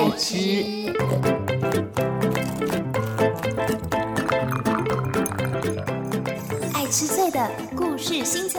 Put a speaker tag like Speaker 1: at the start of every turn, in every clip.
Speaker 1: 爱吃。爱吃脆的故事星球。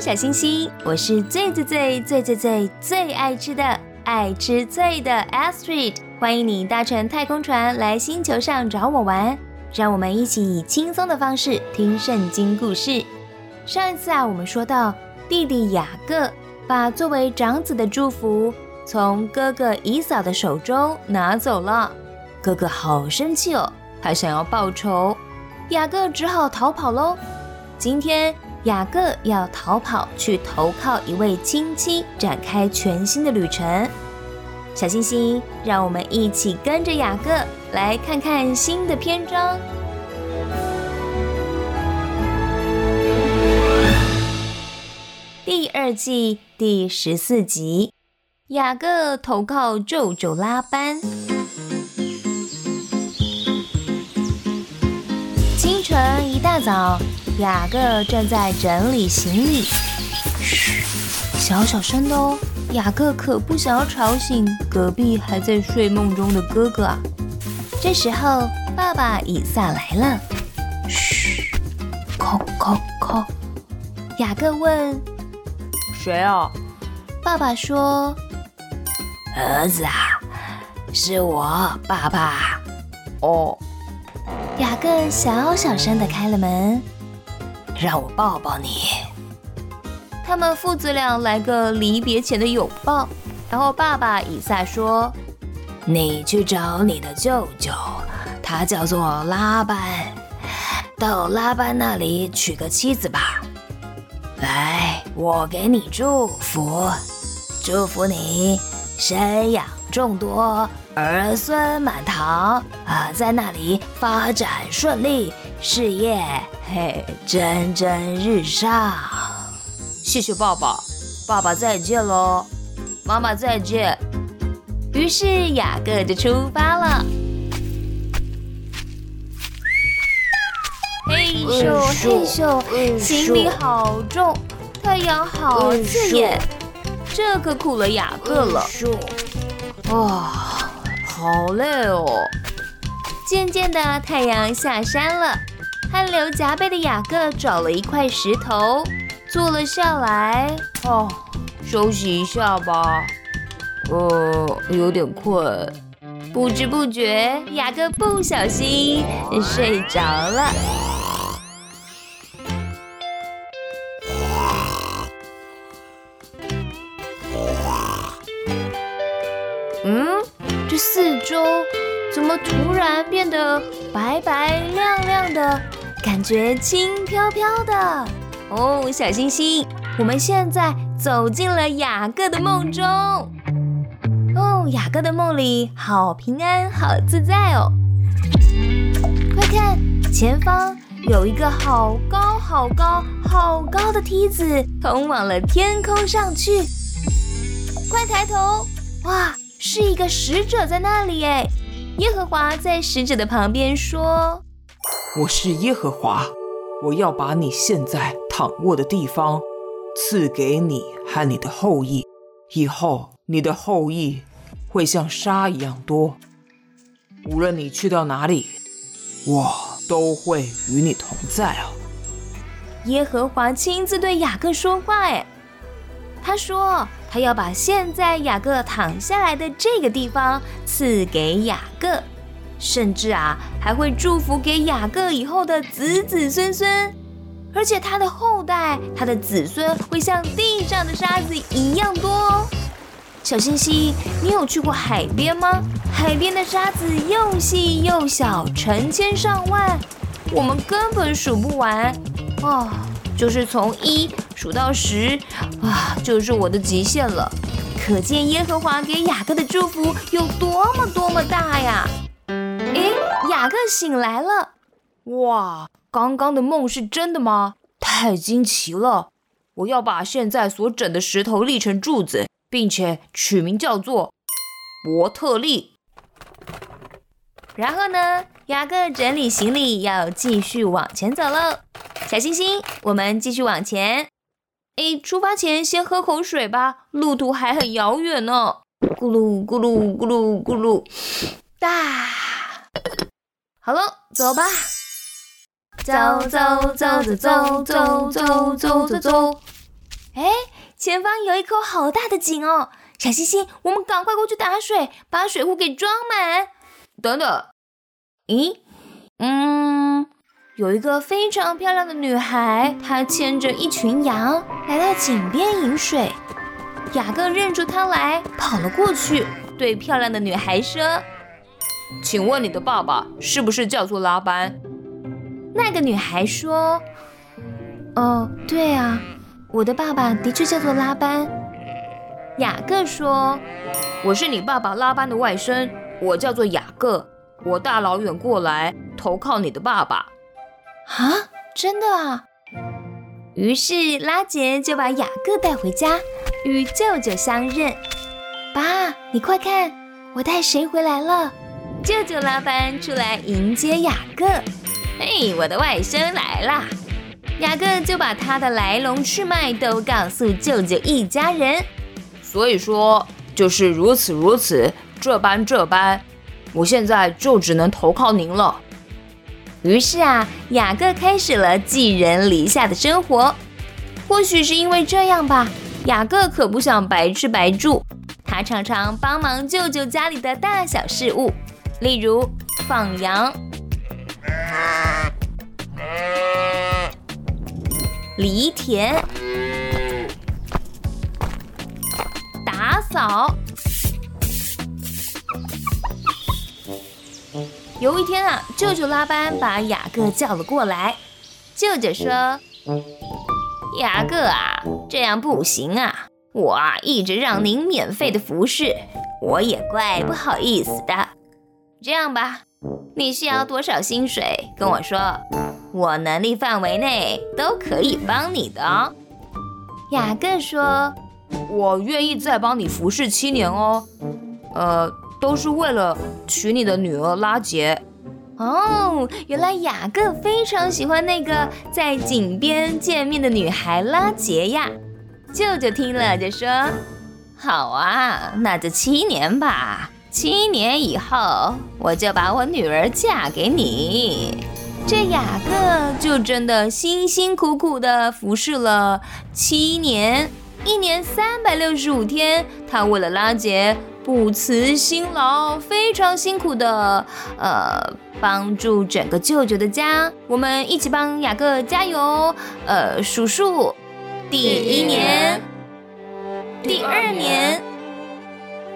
Speaker 1: 小星星，我是最最最最最最最爱吃的爱吃脆的 Astrid，欢迎你搭乘太空船来星球上找我玩，让我们一起以轻松的方式听圣经故事。上一次啊，我们说到弟弟雅各把作为长子的祝福从哥哥以扫的手中拿走了，哥哥好生气哦，他想要报仇，雅各只好逃跑喽。今天。雅各要逃跑去投靠一位亲戚，展开全新的旅程。小星星，让我们一起跟着雅各来看看新的篇章。第二季第十四集，雅各投靠舅舅拉班。清晨一大早。雅各正在整理行李，嘘，小小声的哦。雅各可不想要吵醒隔壁还在睡梦中的哥哥啊。这时候，爸爸以撒来了，嘘，叩叩叩。雅各问：“
Speaker 2: 谁啊？”
Speaker 1: 爸爸说：“
Speaker 3: 儿子啊，是我，爸爸。”
Speaker 2: 哦。
Speaker 1: 雅各小小声的开了门。
Speaker 3: 让我抱抱你。
Speaker 1: 他们父子俩来个离别前的拥抱，然后爸爸以撒说：“
Speaker 3: 你去找你的舅舅，他叫做拉班，到拉班那里娶个妻子吧。来，我给你祝福，祝福你生养众多，儿孙满堂啊，在那里发展顺利，事业。”嘿，蒸蒸日上！
Speaker 2: 谢谢爸爸，爸爸再见喽，妈妈再见。
Speaker 1: 于是雅各就出发了。嘿咻嘿咻，行李好重，太阳好刺眼，这可苦了雅各了。
Speaker 2: 哇，好累哦。
Speaker 1: 渐渐的，太阳下山了。汗流浃背的雅各找了一块石头，坐了下来。
Speaker 2: 哦，休息一下吧。呃，有点困。
Speaker 1: 不知不觉，雅各不小心睡着了。嗯，这四周怎么突然变得白白亮亮的？感觉轻飘飘的哦，小星星，我们现在走进了雅各的梦中。哦，雅各的梦里好平安，好自在哦。快看，前方有一个好高、好高、好高的梯子，通往了天空上去。快抬头，哇，是一个使者在那里哎！耶和华在使者的旁边说。
Speaker 4: 我是耶和华，我要把你现在躺卧的地方赐给你和你的后裔，以后你的后裔会像沙一样多。无论你去到哪里，我都会与你同在啊！
Speaker 1: 耶和华亲自对雅各说话，哎，他说他要把现在雅各躺下来的这个地方赐给雅各。甚至啊，还会祝福给雅各以后的子子孙孙，而且他的后代、他的子孙会像地上的沙子一样多哦。小星星，你有去过海边吗？海边的沙子又细又小，成千上万，我们根本数不完。哦，就是从一数到十，啊，就是我的极限了。可见耶和华给雅各的祝福有多么多么大呀！诶，雅各醒来了！
Speaker 2: 哇，刚刚的梦是真的吗？太惊奇了！我要把现在所整的石头立成柱子，并且取名叫做伯特利。
Speaker 1: 然后呢，雅各整理行李，要继续往前走喽。小星星，我们继续往前。哎，出发前先喝口水吧，路途还很遥远呢。咕噜咕噜咕噜咕噜，哒。好了，走吧。走走走走走走走走走走。哎，前方有一口好大的井哦，小星星，我们赶快过去打水，把水壶给装满。
Speaker 2: 等等，
Speaker 1: 咦，嗯。有一个非常漂亮的女孩，她牵着一群羊来到井边饮水。雅各认出她来，跑了过去，对漂亮的女孩说：“
Speaker 2: 请问你的爸爸是不是叫做拉班？”
Speaker 1: 那个女孩说：“哦，对啊，我的爸爸的确叫做拉班。”雅各说：“
Speaker 2: 我是你爸爸拉班的外甥，我叫做雅各，我大老远过来投靠你的爸爸。”
Speaker 1: 啊，真的啊！于是拉杰就把雅各带回家，与舅舅相认。爸，你快看，我带谁回来了？舅舅拉班出来迎接雅各。嘿，我的外甥来啦！雅各就把他的来龙去脉都告诉舅舅一家人。
Speaker 2: 所以说，就是如此如此，这般这般，我现在就只能投靠您了。
Speaker 1: 于是啊，雅各开始了寄人篱下的生活。或许是因为这样吧，雅各可不想白吃白住。他常常帮忙舅舅家里的大小事务，例如放羊、犁田、打扫。有一天啊，舅舅拉班把雅各叫了过来。舅舅说：“雅各啊，这样不行啊！我啊一直让您免费的服侍，我也怪不好意思的。这样吧，你需要多少薪水，跟我说，我能力范围内都可以帮你的哦。”雅各说：“
Speaker 2: 我愿意再帮你服侍七年哦。”呃。都是为了娶你的女儿拉杰。
Speaker 1: 哦，原来雅各非常喜欢那个在井边见面的女孩拉杰呀。舅舅听了就说：“好啊，那就七年吧。七年以后，我就把我女儿嫁给你。”这雅各就真的辛辛苦苦的服侍了七年，一年三百六十五天，他为了拉杰。不辞辛劳，非常辛苦的，呃，帮助整个舅舅的家。我们一起帮雅各加油。呃，数数，第一年，第二年，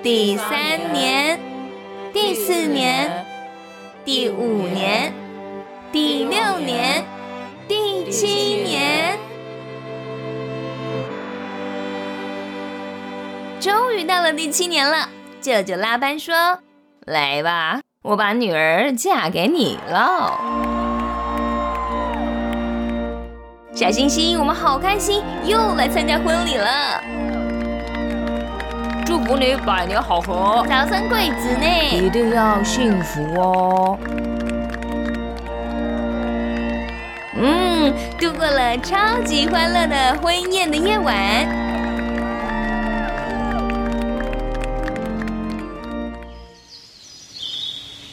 Speaker 1: 第三年，第四年，第五年，第六年，第七年，终于到了第七年了。舅舅拉班说：“来吧，我把女儿嫁给你喽。”小星星，我们好开心，又来参加婚礼了。
Speaker 2: 祝福你百年好合，
Speaker 1: 早生贵子呢！
Speaker 2: 一定要幸福哦。
Speaker 1: 嗯，度过了超级欢乐的婚宴的夜晚。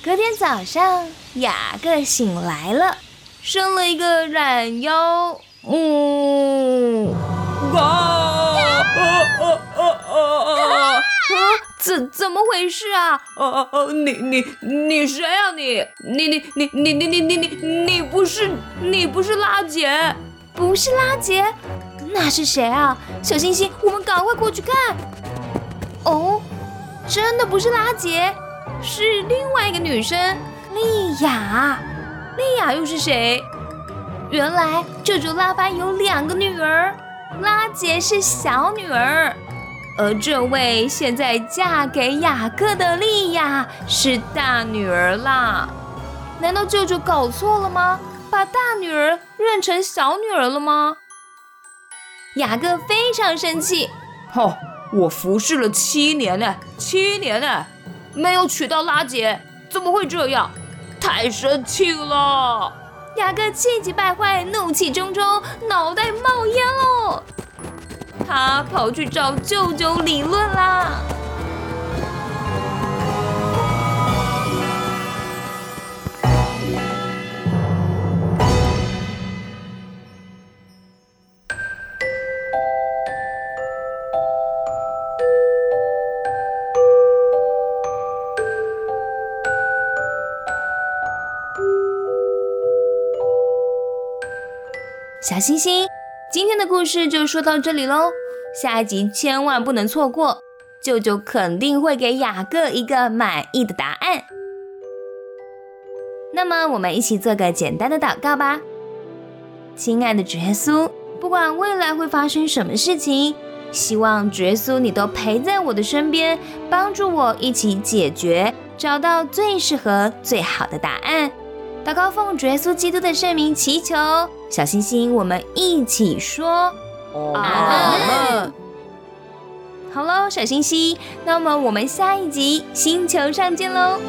Speaker 1: 隔天早上，雅各醒来了，生了一个懒腰。嗯，啊怎怎么回事啊？
Speaker 2: 哦哦哦！你你你谁啊？你你你你你你你你你你不是你不是拉杰？
Speaker 1: 不是拉杰？那是谁啊？小星星，我们赶快过去看。哦，真的不是拉杰。是另外一个女生，莉亚。莉亚又是谁？原来舅舅拉班有两个女儿，拉杰是小女儿，而这位现在嫁给雅各的莉亚是大女儿啦。难道舅舅搞错了吗？把大女儿认成小女儿了吗？雅各非常生气。
Speaker 2: 吼！我服侍了七年呢，七年呢。没有娶到拉姐，怎么会这样？太生气了！
Speaker 1: 雅各气急败坏，怒气冲冲，脑袋冒烟了。他跑去找舅舅理论啦。小星星，今天的故事就说到这里喽。下一集千万不能错过，舅舅肯定会给雅各一个满意的答案。那么，我们一起做个简单的祷告吧。亲爱的耶稣，不管未来会发生什么事情，希望耶稣你都陪在我的身边，帮助我一起解决，找到最适合、最好的答案。祷告奉耶稣基督的圣名祈求，小星星，我们一起说
Speaker 2: 阿门。
Speaker 1: 好喽，小星星，那么我们下一集星球上见喽。